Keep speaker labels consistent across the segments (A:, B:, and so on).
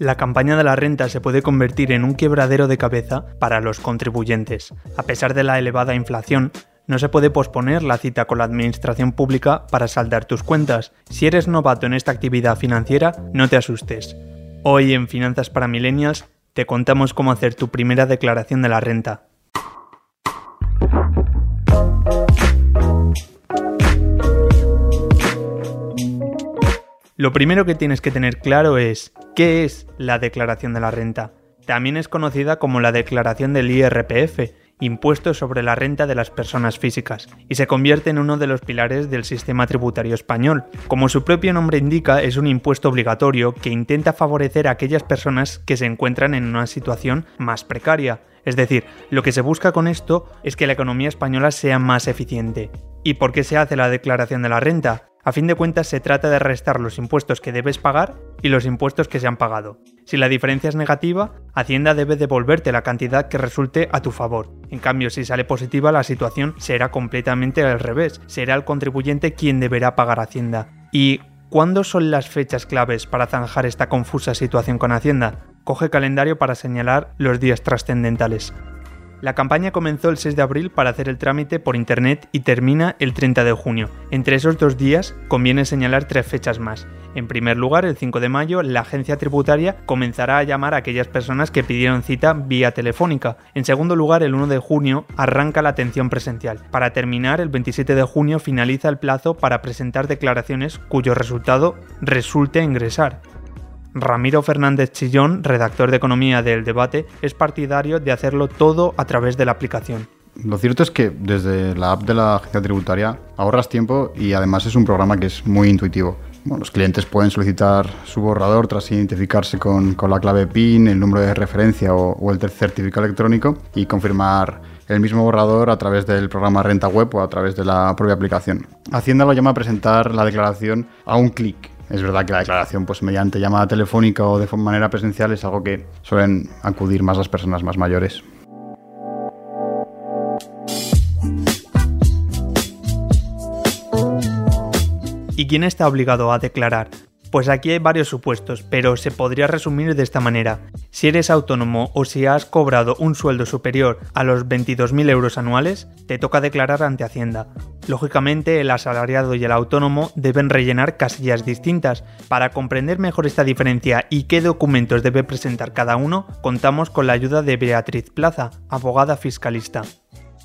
A: La campaña de la renta se puede convertir en un quebradero de cabeza para los contribuyentes. A pesar de la elevada inflación, no se puede posponer la cita con la administración pública para saldar tus cuentas. Si eres novato en esta actividad financiera, no te asustes. Hoy en Finanzas para Millennials te contamos cómo hacer tu primera declaración de la renta. Lo primero que tienes que tener claro es qué es la declaración de la renta. También es conocida como la declaración del IRPF, impuesto sobre la renta de las personas físicas, y se convierte en uno de los pilares del sistema tributario español. Como su propio nombre indica, es un impuesto obligatorio que intenta favorecer a aquellas personas que se encuentran en una situación más precaria. Es decir, lo que se busca con esto es que la economía española sea más eficiente. ¿Y por qué se hace la declaración de la renta? A fin de cuentas se trata de restar los impuestos que debes pagar y los impuestos que se han pagado. Si la diferencia es negativa, Hacienda debe devolverte la cantidad que resulte a tu favor. En cambio, si sale positiva, la situación será completamente al revés. Será el contribuyente quien deberá pagar Hacienda. ¿Y cuándo son las fechas claves para zanjar esta confusa situación con Hacienda? Coge calendario para señalar los días trascendentales. La campaña comenzó el 6 de abril para hacer el trámite por internet y termina el 30 de junio. Entre esos dos días conviene señalar tres fechas más. En primer lugar, el 5 de mayo, la agencia tributaria comenzará a llamar a aquellas personas que pidieron cita vía telefónica. En segundo lugar, el 1 de junio arranca la atención presencial. Para terminar, el 27 de junio finaliza el plazo para presentar declaraciones cuyo resultado resulte ingresar. Ramiro Fernández Chillón, redactor de Economía del Debate, es partidario de hacerlo todo a través de la aplicación.
B: Lo cierto es que desde la app de la agencia tributaria ahorras tiempo y además es un programa que es muy intuitivo. los clientes pueden solicitar su borrador tras identificarse con, la clave PIN, el número de referencia o, o el certificado electrónico y confirmar el mismo borrador a través del programa Renta Web o a través de la propia aplicación. Hacienda lo llama a presentar la declaración a un clic es verdad que la declaración, pues mediante llamada telefónica o de manera presencial, es algo que suelen acudir más las personas más mayores.
A: ¿Y quién está obligado a declarar? Pues aquí hay varios supuestos, pero se podría resumir de esta manera. Si eres autónomo o si has cobrado un sueldo superior a los 22.000 euros anuales, te toca declarar ante Hacienda. Lógicamente, el asalariado y el autónomo deben rellenar casillas distintas. Para comprender mejor esta diferencia y qué documentos debe presentar cada uno, contamos con la ayuda de Beatriz Plaza, abogada fiscalista.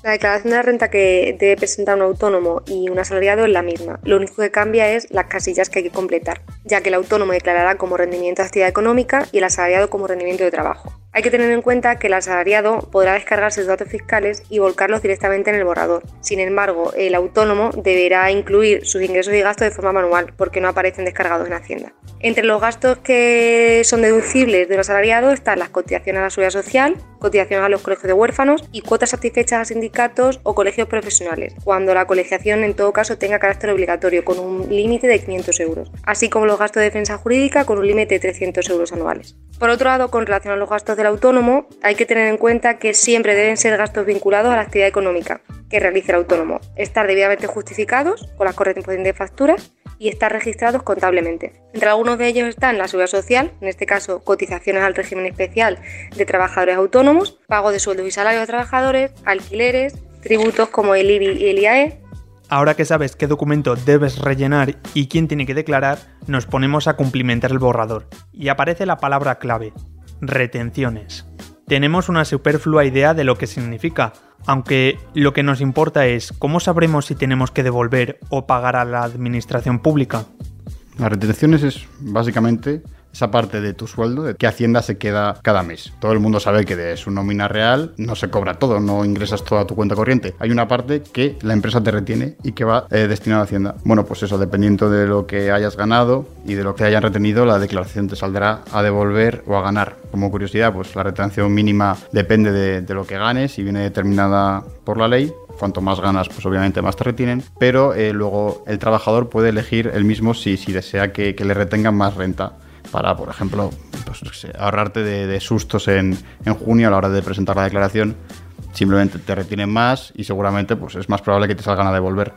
C: La declaración de renta que debe presentar un autónomo y un asalariado es la misma. Lo único que cambia es las casillas que hay que completar, ya que el autónomo declarará como rendimiento de actividad económica y el asalariado como rendimiento de trabajo. Hay que tener en cuenta que el asalariado podrá descargar sus datos fiscales y volcarlos directamente en el borrador. Sin embargo, el autónomo deberá incluir sus ingresos y gastos de forma manual porque no aparecen descargados en Hacienda. Entre los gastos que son deducibles de los asalariados están las cotizaciones a la seguridad social, cotizaciones a los colegios de huérfanos y cuotas satisfechas a sindicatos o colegios profesionales, cuando la colegiación en todo caso tenga carácter obligatorio con un límite de 500 euros, así como los gastos de defensa jurídica con un límite de 300 euros anuales. Por otro lado, con relación a los gastos del autónomo, hay que tener en cuenta que siempre deben ser gastos vinculados a la actividad económica que realice el autónomo, estar debidamente justificados con las correspondientes facturas y estar registrados contablemente. Entre algunos de ellos están la seguridad social, en este caso cotizaciones al régimen especial de trabajadores autónomos, pago de sueldos y salarios de trabajadores, alquileres, tributos como el IBI y el IAE,
A: Ahora que sabes qué documento debes rellenar y quién tiene que declarar, nos ponemos a cumplimentar el borrador. Y aparece la palabra clave, retenciones. Tenemos una superflua idea de lo que significa, aunque lo que nos importa es cómo sabremos si tenemos que devolver o pagar a la administración pública.
B: Las retenciones es básicamente esa parte de tu sueldo de que Hacienda se queda cada mes. Todo el mundo sabe que de su nómina real no se cobra todo, no ingresas toda tu cuenta corriente. Hay una parte que la empresa te retiene y que va eh, destinada a Hacienda. Bueno, pues eso, dependiendo de lo que hayas ganado y de lo que hayan retenido, la declaración te saldrá a devolver o a ganar. Como curiosidad, pues la retención mínima depende de, lo que ganes y viene determinada por la ley cuanto más ganas, pues obviamente más te retienen, pero eh, luego el trabajador puede elegir el mismo si, si desea que, le retengan más renta para, por ejemplo, pues, ahorrarte de, sustos en, en, junio a la hora de presentar la declaración. Simplemente te retienen más y seguramente pues, es más probable que te salgan a devolver.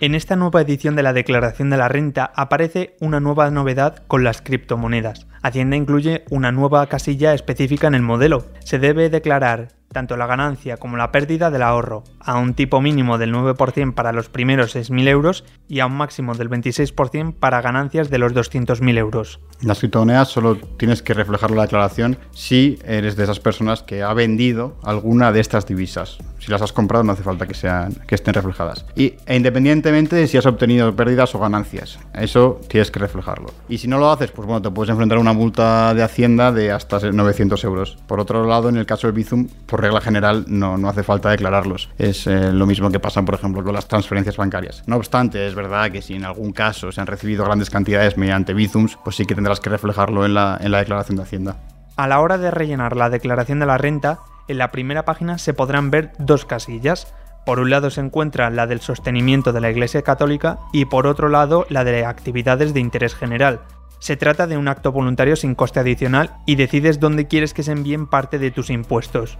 A: En esta nueva edición de la Declaración de la Renta aparece una nueva novedad con las criptomonedas. Hacienda incluye una nueva casilla específica en el modelo. Se debe declarar tanto la ganancia como la pérdida del ahorro, a un tipo mínimo del 9% para los primeros 6.000 euros y a un máximo del 26% para ganancias de los 200.000 euros.
B: Las criptomonedas solo tienes que reflejar la declaración si eres de esas personas que ha vendido alguna de estas divisas. Si las has comprado no hace falta que, sean, que estén reflejadas. Y e independientemente de si has obtenido pérdidas o ganancias, eso tienes que reflejarlo. Y si no lo haces, pues bueno, te puedes enfrentar a una multa de Hacienda de hasta 900 euros. Por otro lado, en el caso del Bizum, por regla general no, no hace falta declararlos. Es eh, lo mismo que pasa, por ejemplo, con las transferencias bancarias. No obstante, es verdad que si en algún caso se han recibido grandes cantidades mediante Bizums, pues sí que tendrás que reflejarlo en la, en la declaración de Hacienda.
A: A la hora de rellenar la declaración de la renta, en la primera página se podrán ver dos casillas. Por un lado se encuentra la del sostenimiento de la Iglesia Católica y por otro lado la de actividades de interés general. Se trata de un acto voluntario sin coste adicional y decides dónde quieres que se envíen parte de tus impuestos.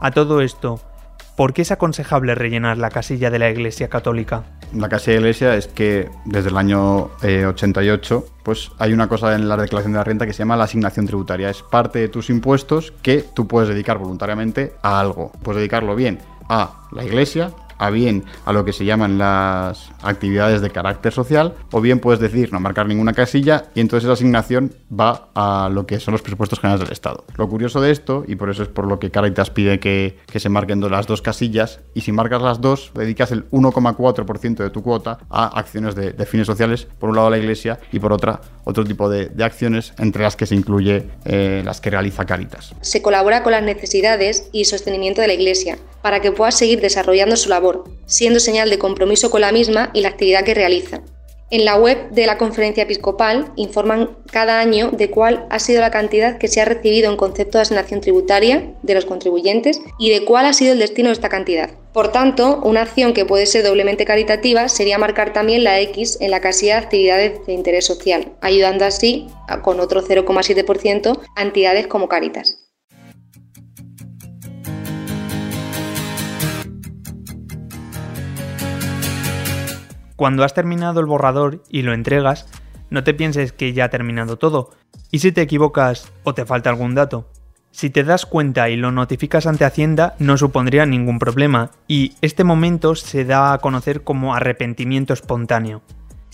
A: A todo esto, ¿por qué es aconsejable rellenar la casilla de la Iglesia Católica?
B: La casilla de la Iglesia es que desde el año 88 eh, pues hay una cosa en la declaración de la renta que se llama la asignación tributaria. Es parte de tus impuestos que tú puedes dedicar voluntariamente a algo. Puedes dedicarlo bien a la Iglesia, a bien a lo que se llaman las actividades de carácter social, o bien puedes decir no marcar ninguna casilla y entonces esa asignación va a lo que son los presupuestos generales del Estado. Lo curioso de esto, y por eso es por lo que Caritas pide que, se marquen las dos casillas, y si marcas las dos, dedicas el 1,4% de tu cuota a acciones de, fines sociales, por un lado la Iglesia y por otra otro tipo de, acciones, entre las que se incluye eh, las que realiza Caritas.
C: Se colabora con las necesidades y sostenimiento de la Iglesia para que pueda seguir desarrollando su labor, siendo señal de compromiso con la misma y la actividad que realiza. En la web de la Conferencia Episcopal informan cada año de cuál ha sido la cantidad que se ha recibido en concepto de asignación tributaria de los contribuyentes y de cuál ha sido el destino de esta cantidad. Por tanto, una acción que puede ser doblemente caritativa sería marcar también la X en la casilla de actividades de interés social, ayudando así, con otro 0,7%, a entidades como Caritas.
A: Cuando has terminado el borrador y lo entregas, no te pienses que ya ha terminado todo. ¿Y si te equivocas o te falta algún dato? Si te das cuenta y lo notificas ante Hacienda, no supondría ningún problema, y este momento se da a conocer como arrepentimiento espontáneo.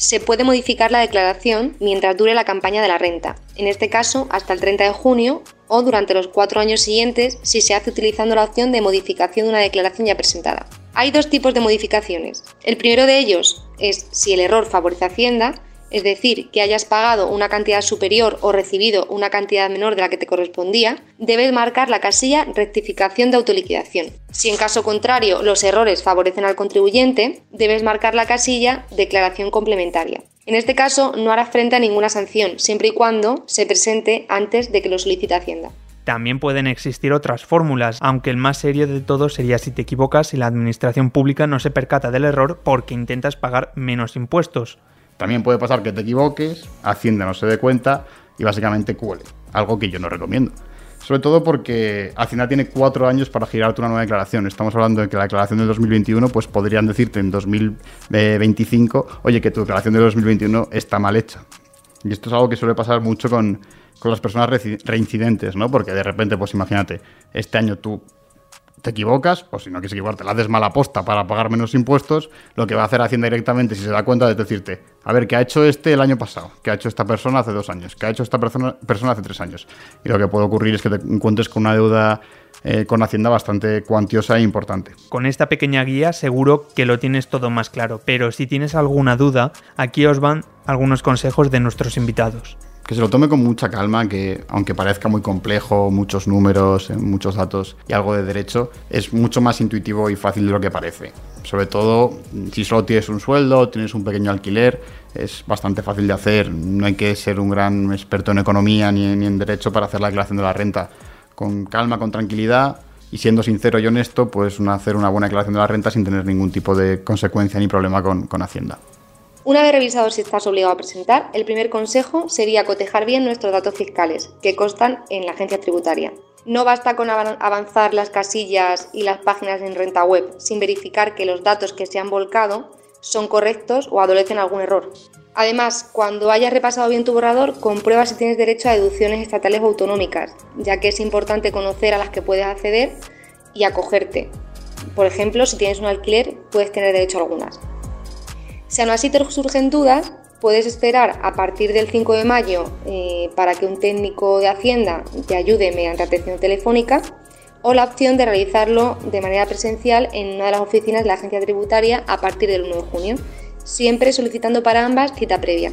C: Se puede modificar la declaración mientras dure la campaña de la renta, en este caso hasta el 30 de junio o durante los cuatro años siguientes si se hace utilizando la opción de modificación de una declaración ya presentada. Hay dos tipos de modificaciones. El primero de ellos es si el error favorece a Hacienda, es decir, que hayas pagado una cantidad superior o recibido una cantidad menor de la que te correspondía, debes marcar la casilla rectificación de autoliquidación. Si en caso contrario los errores favorecen al contribuyente, debes marcar la casilla declaración complementaria. En este caso no hará frente a ninguna sanción, siempre y cuando se presente antes de que lo solicite Hacienda.
A: También pueden existir otras fórmulas, aunque el más serio de todo sería si te equivocas y la administración pública no se percata del error porque intentas pagar menos impuestos.
B: También puede pasar que te equivoques, Hacienda no se dé cuenta y básicamente cuele, algo que yo no recomiendo. Sobre todo porque Hacienda tiene cuatro años para girarte una nueva declaración. Estamos hablando de que la declaración del 2021, pues podrían decirte en 2025, oye, que tu declaración del 2021 está mal hecha. Y esto es algo que suele pasar mucho con, con las personas reincidentes, ¿no? Porque de repente, pues imagínate, este año tú te equivocas, o si no quieres equivocarte, la haces mala posta para pagar menos impuestos, lo que va a hacer Hacienda directamente, si se da cuenta, es decirte, a ver, ¿qué ha hecho este el año pasado? ¿Qué ha hecho esta persona hace dos años? ¿Qué ha hecho esta persona, hace tres años? Y lo que puede ocurrir es que te encuentres con una deuda eh, con Hacienda bastante cuantiosa e importante.
A: Con esta pequeña guía seguro que lo tienes todo más claro, pero si tienes alguna duda, aquí os van algunos consejos de nuestros invitados
B: que se lo tome con mucha calma, que aunque parezca muy complejo, muchos números, eh, muchos datos y algo de derecho, es mucho más intuitivo y fácil de lo que parece. Sobre todo si solo tienes un sueldo, tienes un pequeño alquiler, es bastante fácil de hacer. No hay que ser un gran experto en economía ni, en derecho para hacer la declaración de la renta. Con calma, con tranquilidad, y siendo sincero y honesto, pues hacer una buena declaración de la renta sin tener ningún tipo de consecuencia ni problema con, con Hacienda.
C: Una vez revisado si estás obligado a presentar, el primer consejo sería cotejar bien nuestros datos fiscales, que constan en la agencia tributaria. No basta con avanzar las casillas y las páginas en renta web sin verificar que los datos que se han volcado son correctos o adolecen algún error. Además, cuando hayas repasado bien tu borrador, comprueba si tienes derecho a deducciones estatales o autonómicas, ya que es importante conocer a las que puedes acceder y acogerte. Por ejemplo, si tienes un alquiler, puedes tener derecho a algunas. Si aún así te surgen dudas, puedes esperar a partir del 5 de mayo eh, para que un técnico de Hacienda te ayude mediante atención telefónica o la opción de realizarlo de manera presencial en una de las oficinas de la agencia tributaria a partir del 1 de junio, siempre solicitando para ambas cita previa.